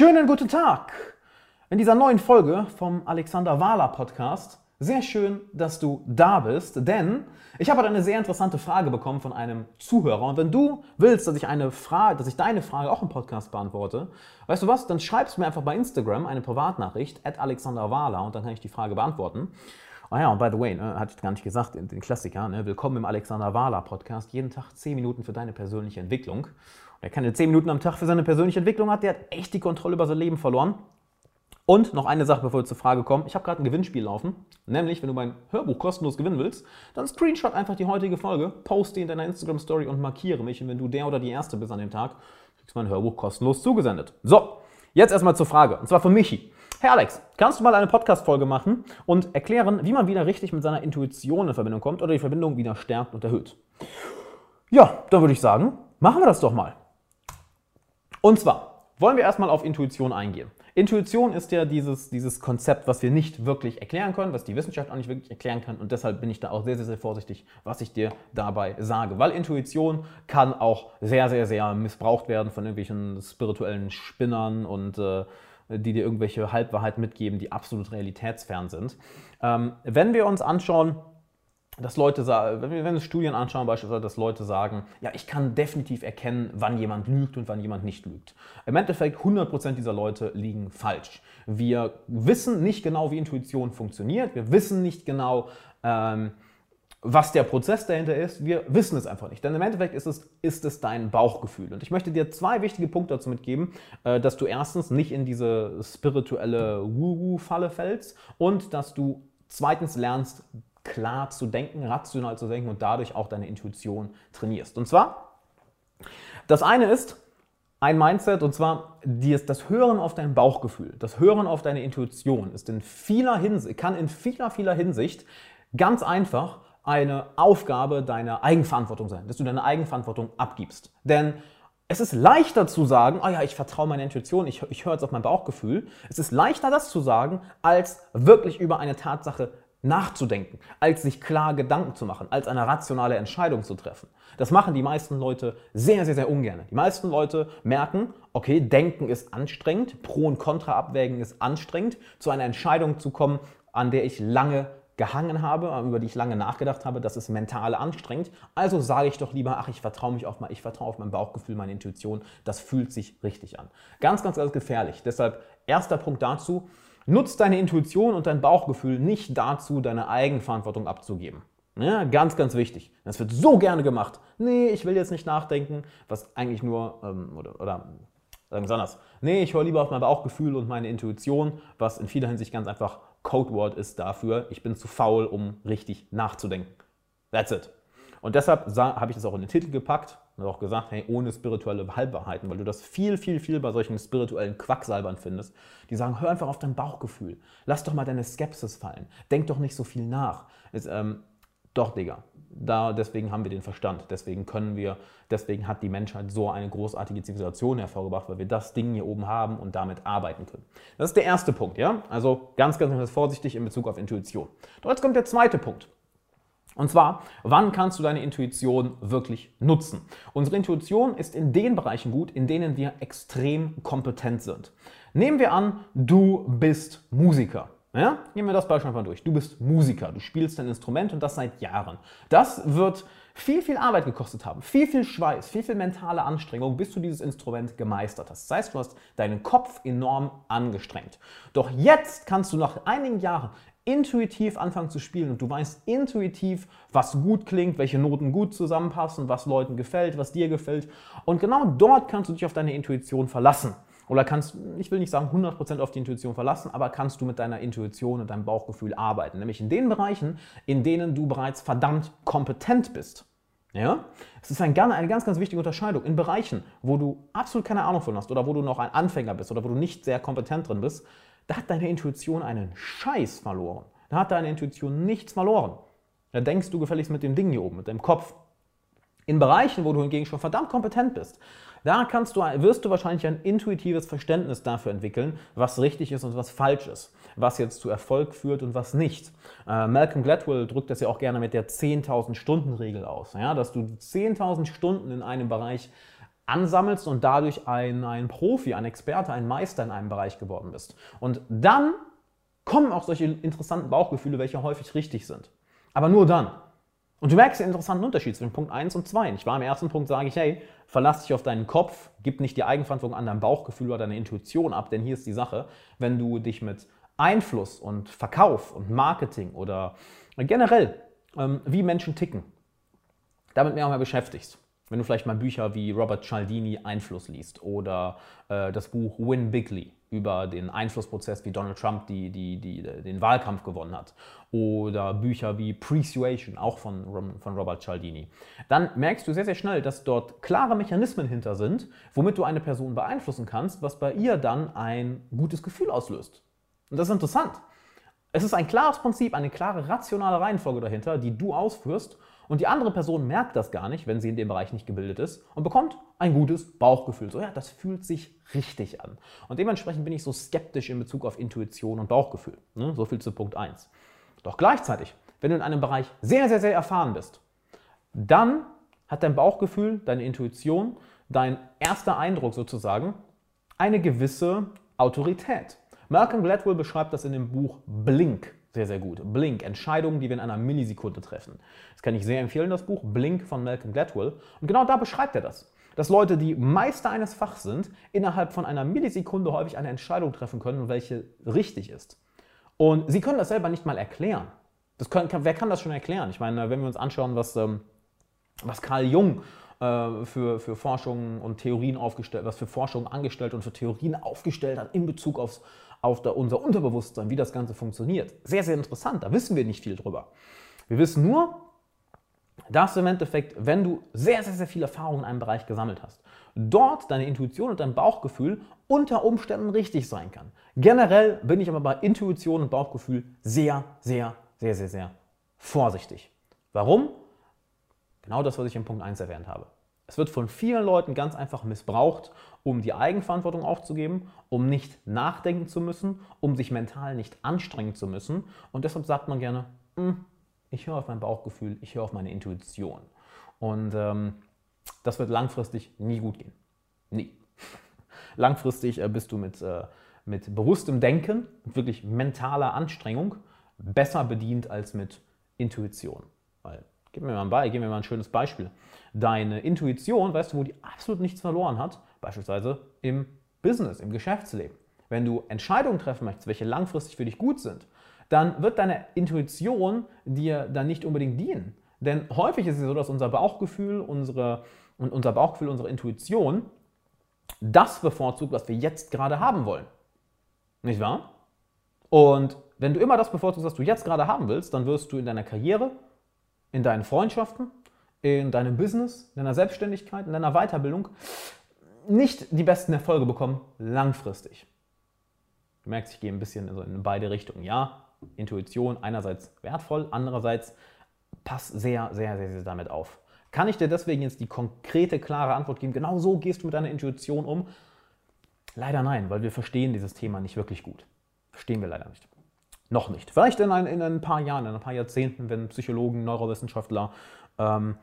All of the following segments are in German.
Schönen guten Tag in dieser neuen Folge vom Alexander Wahler Podcast. Sehr schön, dass du da bist, denn ich habe eine sehr interessante Frage bekommen von einem Zuhörer. Und wenn du willst, dass ich eine Frage, dass ich deine Frage auch im Podcast beantworte, weißt du was? Dann schreibst mir einfach bei Instagram eine Privatnachricht at Alexander Wahler und dann kann ich die Frage beantworten. Ah ja, und by the way, ne, hatte ich gar nicht gesagt, den Klassiker, ne, willkommen im Alexander Wahler Podcast. Jeden Tag 10 Minuten für deine persönliche Entwicklung. Wer keine 10 Minuten am Tag für seine persönliche Entwicklung hat, der hat echt die Kontrolle über sein Leben verloren. Und noch eine Sache, bevor wir zur Frage kommen. Ich habe gerade ein Gewinnspiel laufen. Nämlich, wenn du mein Hörbuch kostenlos gewinnen willst, dann screenshot einfach die heutige Folge, poste die in deiner Instagram-Story und markiere mich. Und wenn du der oder die Erste bist an dem Tag, kriegst du mein Hörbuch kostenlos zugesendet. So, jetzt erstmal zur Frage. Und zwar von Michi. Hey Alex, kannst du mal eine Podcast-Folge machen und erklären, wie man wieder richtig mit seiner Intuition in Verbindung kommt oder die Verbindung wieder stärkt und erhöht? Ja, dann würde ich sagen, machen wir das doch mal. Und zwar wollen wir erstmal auf Intuition eingehen. Intuition ist ja dieses, dieses Konzept, was wir nicht wirklich erklären können, was die Wissenschaft auch nicht wirklich erklären kann. Und deshalb bin ich da auch sehr, sehr, sehr vorsichtig, was ich dir dabei sage. Weil Intuition kann auch sehr, sehr, sehr missbraucht werden von irgendwelchen spirituellen Spinnern und äh, die dir irgendwelche Halbwahrheiten mitgeben, die absolut realitätsfern sind. Ähm, wenn wir uns anschauen, dass Leute sagen, wenn wir, wir Studien anschauen, beispielsweise, dass Leute sagen, ja, ich kann definitiv erkennen, wann jemand lügt und wann jemand nicht lügt. Im Endeffekt 100% dieser Leute liegen falsch. Wir wissen nicht genau, wie Intuition funktioniert. Wir wissen nicht genau, ähm, was der Prozess dahinter ist, wir wissen es einfach nicht. Denn im Endeffekt ist es, ist es dein Bauchgefühl. Und ich möchte dir zwei wichtige Punkte dazu mitgeben, äh, dass du erstens nicht in diese spirituelle Woo-Woo-Falle fällst und dass du zweitens lernst, klar zu denken, rational zu denken und dadurch auch deine Intuition trainierst. Und zwar, das eine ist ein Mindset und zwar das Hören auf dein Bauchgefühl, das Hören auf deine Intuition ist in vieler Hinsicht, kann in vieler, vieler Hinsicht ganz einfach eine Aufgabe deiner Eigenverantwortung sein, dass du deine Eigenverantwortung abgibst. Denn es ist leichter zu sagen, oh ja, ich vertraue meiner Intuition, ich, ich höre jetzt auf mein Bauchgefühl. Es ist leichter, das zu sagen, als wirklich über eine Tatsache nachzudenken, als sich klar Gedanken zu machen, als eine rationale Entscheidung zu treffen. Das machen die meisten Leute sehr, sehr, sehr ungern. Die meisten Leute merken, okay, Denken ist anstrengend, Pro- und Kontra-Abwägen ist anstrengend, zu einer Entscheidung zu kommen, an der ich lange gehangen habe, über die ich lange nachgedacht habe, das ist mental anstrengend. Also sage ich doch lieber, ach, ich vertraue mich auf mein, ich vertraue auf mein Bauchgefühl, meine Intuition. Das fühlt sich richtig an. Ganz, ganz, ganz gefährlich. Deshalb erster Punkt dazu: Nutzt deine Intuition und dein Bauchgefühl nicht dazu, deine Eigenverantwortung abzugeben. Ja, ganz, ganz wichtig. Das wird so gerne gemacht. Nee, ich will jetzt nicht nachdenken, was eigentlich nur, ähm, oder, oder sagen wir anders. Nee, ich höre lieber auf mein Bauchgefühl und meine Intuition, was in vieler Hinsicht ganz einfach Codewort ist dafür, ich bin zu faul, um richtig nachzudenken. That's it. Und deshalb habe ich das auch in den Titel gepackt und auch gesagt, hey, ohne spirituelle Halbwahrheiten, weil du das viel, viel, viel bei solchen spirituellen Quacksalbern findest, die sagen, hör einfach auf dein Bauchgefühl, lass doch mal deine Skepsis fallen, denk doch nicht so viel nach. Es, ähm, doch, Digga, da, deswegen haben wir den Verstand, deswegen können wir, deswegen hat die Menschheit so eine großartige Zivilisation hervorgebracht, weil wir das Ding hier oben haben und damit arbeiten können. Das ist der erste Punkt, ja? Also ganz, ganz, ganz vorsichtig in Bezug auf Intuition. Doch jetzt kommt der zweite Punkt. Und zwar, wann kannst du deine Intuition wirklich nutzen? Unsere Intuition ist in den Bereichen gut, in denen wir extrem kompetent sind. Nehmen wir an, du bist Musiker. Ja? Nehmen wir das Beispiel einfach durch. Du bist Musiker, du spielst dein Instrument und das seit Jahren. Das wird viel, viel Arbeit gekostet haben, viel, viel Schweiß, viel, viel mentale Anstrengung, bis du dieses Instrument gemeistert hast. Das heißt, du hast deinen Kopf enorm angestrengt. Doch jetzt kannst du nach einigen Jahren intuitiv anfangen zu spielen und du weißt intuitiv, was gut klingt, welche Noten gut zusammenpassen, was Leuten gefällt, was dir gefällt. Und genau dort kannst du dich auf deine Intuition verlassen. Oder kannst, ich will nicht sagen 100% auf die Intuition verlassen, aber kannst du mit deiner Intuition und deinem Bauchgefühl arbeiten. Nämlich in den Bereichen, in denen du bereits verdammt kompetent bist. Ja? Es ist ein, eine ganz, ganz wichtige Unterscheidung. In Bereichen, wo du absolut keine Ahnung von hast oder wo du noch ein Anfänger bist oder wo du nicht sehr kompetent drin bist, da hat deine Intuition einen Scheiß verloren. Da hat deine Intuition nichts verloren. Da denkst du gefälligst mit dem Ding hier oben, mit deinem Kopf. In Bereichen, wo du hingegen schon verdammt kompetent bist, da kannst du, wirst du wahrscheinlich ein intuitives Verständnis dafür entwickeln, was richtig ist und was falsch ist, was jetzt zu Erfolg führt und was nicht. Äh, Malcolm Gladwell drückt das ja auch gerne mit der 10.000 Stunden Regel aus, ja, dass du 10.000 Stunden in einem Bereich ansammelst und dadurch ein, ein Profi, ein Experte, ein Meister in einem Bereich geworden bist. Und dann kommen auch solche interessanten Bauchgefühle, welche häufig richtig sind. Aber nur dann. Und du merkst den interessanten Unterschied zwischen Punkt 1 und 2. Ich war im ersten Punkt, sage ich, hey, verlass dich auf deinen Kopf, gib nicht die Eigenverantwortung an dein Bauchgefühl oder deine Intuition ab, denn hier ist die Sache, wenn du dich mit Einfluss und Verkauf und Marketing oder generell, ähm, wie Menschen ticken, damit mehr und mehr beschäftigst. Wenn du vielleicht mal Bücher wie Robert Cialdini Einfluss liest oder äh, das Buch Win Bigly über den Einflussprozess, wie Donald Trump die, die, die, den Wahlkampf gewonnen hat oder Bücher wie Persuasion, auch von, von Robert Cialdini, dann merkst du sehr, sehr schnell, dass dort klare Mechanismen hinter sind, womit du eine Person beeinflussen kannst, was bei ihr dann ein gutes Gefühl auslöst. Und das ist interessant. Es ist ein klares Prinzip, eine klare rationale Reihenfolge dahinter, die du ausführst und die andere Person merkt das gar nicht, wenn sie in dem Bereich nicht gebildet ist und bekommt ein gutes Bauchgefühl. So, ja, das fühlt sich richtig an. Und dementsprechend bin ich so skeptisch in Bezug auf Intuition und Bauchgefühl. Ne? So viel zu Punkt 1. Doch gleichzeitig, wenn du in einem Bereich sehr, sehr, sehr erfahren bist, dann hat dein Bauchgefühl, deine Intuition, dein erster Eindruck sozusagen eine gewisse Autorität. Malcolm Gladwell beschreibt das in dem Buch Blink sehr, sehr gut. Blink, Entscheidungen, die wir in einer Millisekunde treffen. Das kann ich sehr empfehlen, das Buch Blink von Malcolm Gladwell. Und genau da beschreibt er das. Dass Leute, die Meister eines Fachs sind, innerhalb von einer Millisekunde häufig eine Entscheidung treffen können, welche richtig ist. Und sie können das selber nicht mal erklären. Das können, wer kann das schon erklären? Ich meine, wenn wir uns anschauen, was, ähm, was Carl Jung äh, für, für Forschungen und Theorien aufgestellt, was für Forschungen angestellt und für Theorien aufgestellt hat in Bezug aufs, auf der, unser Unterbewusstsein, wie das Ganze funktioniert. Sehr, sehr interessant, da wissen wir nicht viel drüber. Wir wissen nur, dass im Endeffekt, wenn du sehr, sehr, sehr viel Erfahrung in einem Bereich gesammelt hast, dort deine Intuition und dein Bauchgefühl unter Umständen richtig sein kann. Generell bin ich aber bei Intuition und Bauchgefühl sehr, sehr, sehr, sehr, sehr vorsichtig. Warum? Genau das, was ich im Punkt 1 erwähnt habe. Es wird von vielen Leuten ganz einfach missbraucht, um die Eigenverantwortung aufzugeben, um nicht nachdenken zu müssen, um sich mental nicht anstrengen zu müssen. Und deshalb sagt man gerne, hm, ich höre auf mein Bauchgefühl, ich höre auf meine Intuition. Und ähm, das wird langfristig nie gut gehen. Nie. langfristig äh, bist du mit, äh, mit bewusstem Denken, mit wirklich mentaler Anstrengung besser bedient als mit Intuition. Weil Gib mir mal ein, Be gib mir mal ein schönes Beispiel. Deine Intuition, weißt du, wo die absolut nichts verloren hat? Beispielsweise im Business, im Geschäftsleben. Wenn du Entscheidungen treffen möchtest, welche langfristig für dich gut sind, dann wird deine Intuition dir dann nicht unbedingt dienen. Denn häufig ist es so, dass unser Bauchgefühl, unsere, unser Bauchgefühl, unsere Intuition das bevorzugt, was wir jetzt gerade haben wollen. Nicht wahr? Und wenn du immer das bevorzugst, was du jetzt gerade haben willst, dann wirst du in deiner Karriere, in deinen Freundschaften, in deinem Business, in deiner Selbstständigkeit, in deiner Weiterbildung nicht die besten Erfolge bekommen langfristig. Du merkst, ich gehe ein bisschen in beide Richtungen. Ja, Intuition einerseits wertvoll, andererseits pass sehr, sehr, sehr, sehr damit auf. Kann ich dir deswegen jetzt die konkrete, klare Antwort geben, genau so gehst du mit deiner Intuition um? Leider nein, weil wir verstehen dieses Thema nicht wirklich gut. Verstehen wir leider nicht. Noch nicht. Vielleicht in ein, in ein paar Jahren, in ein paar Jahrzehnten, wenn Psychologen, Neurowissenschaftler ähm,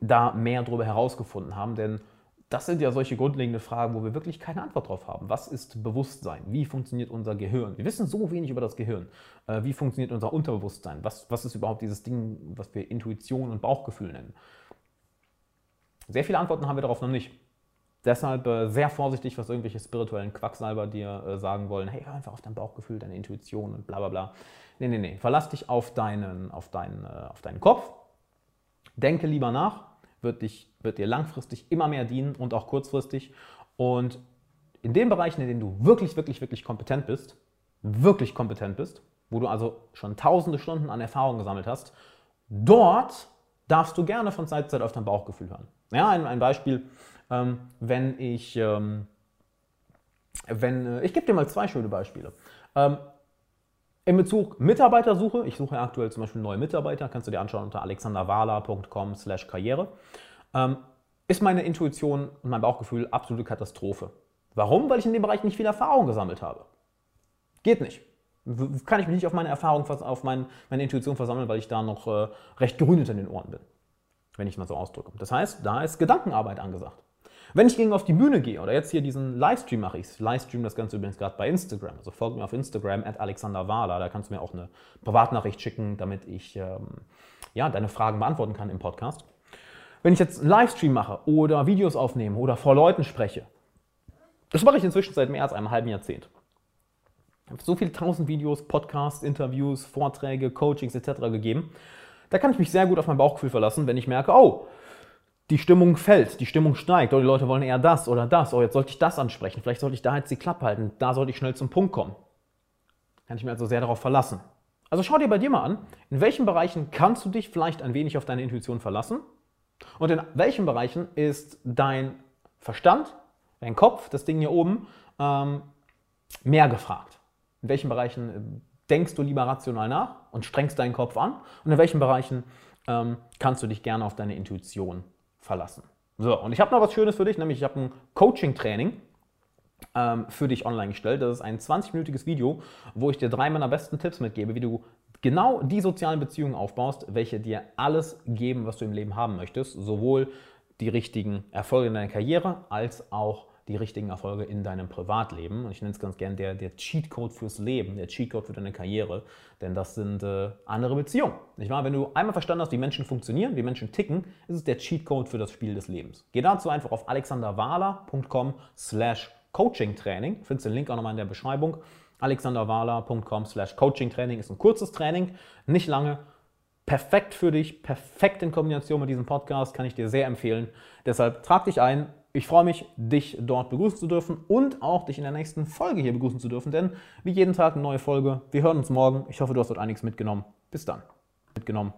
da mehr darüber herausgefunden haben. Denn das sind ja solche grundlegenden Fragen, wo wir wirklich keine Antwort drauf haben. Was ist Bewusstsein? Wie funktioniert unser Gehirn? Wir wissen so wenig über das Gehirn. Äh, wie funktioniert unser Unterbewusstsein? Was, was ist überhaupt dieses Ding, was wir Intuition und Bauchgefühl nennen? Sehr viele Antworten haben wir darauf noch nicht. Deshalb äh, sehr vorsichtig, was irgendwelche spirituellen Quacksalber dir äh, sagen wollen. Hey, hör einfach auf dein Bauchgefühl, deine Intuition und bla bla bla. Nee, nee, nee. Verlass dich auf deinen, auf deinen, äh, auf deinen Kopf. Denke lieber nach. Wird, dich, wird dir langfristig immer mehr dienen und auch kurzfristig. Und in den Bereichen, in denen du wirklich, wirklich, wirklich kompetent bist, wirklich kompetent bist, wo du also schon tausende Stunden an Erfahrung gesammelt hast, dort darfst du gerne von Zeit zu Zeit auf dein Bauchgefühl hören. Ja, ein, ein Beispiel ähm, wenn ich, ähm, wenn, äh, ich gebe dir mal zwei schöne Beispiele. Ähm, in Bezug Mitarbeitersuche, ich suche aktuell zum Beispiel neue Mitarbeiter, kannst du dir anschauen unter alexanderwala.com slash karriere, ähm, ist meine Intuition und mein Bauchgefühl absolute Katastrophe. Warum? Weil ich in dem Bereich nicht viel Erfahrung gesammelt habe. Geht nicht. Kann ich mich nicht auf meine Erfahrung, auf mein, meine Intuition versammeln, weil ich da noch äh, recht grün hinter den Ohren bin. Wenn ich mal so ausdrücke. Das heißt, da ist Gedankenarbeit angesagt. Wenn ich gegen auf die Bühne gehe oder jetzt hier diesen Livestream mache, ich Livestream das Ganze übrigens gerade bei Instagram. Also folge mir auf Instagram at Alexander Wahler, da kannst du mir auch eine Privatnachricht schicken, damit ich ähm, ja, deine Fragen beantworten kann im Podcast. Wenn ich jetzt einen Livestream mache oder Videos aufnehme oder vor Leuten spreche, das mache ich inzwischen seit mehr als einem halben Jahrzehnt. Ich habe so viele tausend Videos, Podcasts, Interviews, Vorträge, Coachings etc. gegeben. Da kann ich mich sehr gut auf mein Bauchgefühl verlassen, wenn ich merke, oh, die Stimmung fällt, die Stimmung steigt, oder die Leute wollen eher das oder das, oh, jetzt sollte ich das ansprechen, vielleicht sollte ich da jetzt die Klappe halten, da sollte ich schnell zum Punkt kommen. Kann ich mir also sehr darauf verlassen. Also schau dir bei dir mal an, in welchen Bereichen kannst du dich vielleicht ein wenig auf deine Intuition verlassen und in welchen Bereichen ist dein Verstand, dein Kopf, das Ding hier oben, ähm, mehr gefragt. In welchen Bereichen äh, denkst du lieber rational nach und strengst deinen Kopf an und in welchen Bereichen ähm, kannst du dich gerne auf deine Intuition verlassen. So, und ich habe noch was Schönes für dich, nämlich ich habe ein Coaching-Training ähm, für dich online gestellt. Das ist ein 20-minütiges Video, wo ich dir drei meiner besten Tipps mitgebe, wie du genau die sozialen Beziehungen aufbaust, welche dir alles geben, was du im Leben haben möchtest. Sowohl die richtigen Erfolge in deiner Karriere als auch die richtigen Erfolge in deinem Privatleben. Und ich nenne es ganz gern der, der Cheatcode fürs Leben, der Cheatcode für deine Karriere, denn das sind äh, andere Beziehungen. Nicht wahr? Wenn du einmal verstanden hast, wie Menschen funktionieren, wie Menschen ticken, ist es der Cheatcode für das Spiel des Lebens. Geh dazu einfach auf alexanderwahler.com slash coachingtraining. Findest den Link auch nochmal in der Beschreibung. alexanderwahler.com slash coachingtraining ist ein kurzes Training, nicht lange, perfekt für dich, perfekt in Kombination mit diesem Podcast, kann ich dir sehr empfehlen. Deshalb trag dich ein, ich freue mich, dich dort begrüßen zu dürfen und auch dich in der nächsten Folge hier begrüßen zu dürfen, denn wie jeden Tag eine neue Folge. Wir hören uns morgen. Ich hoffe, du hast dort einiges mitgenommen. Bis dann. Mitgenommen.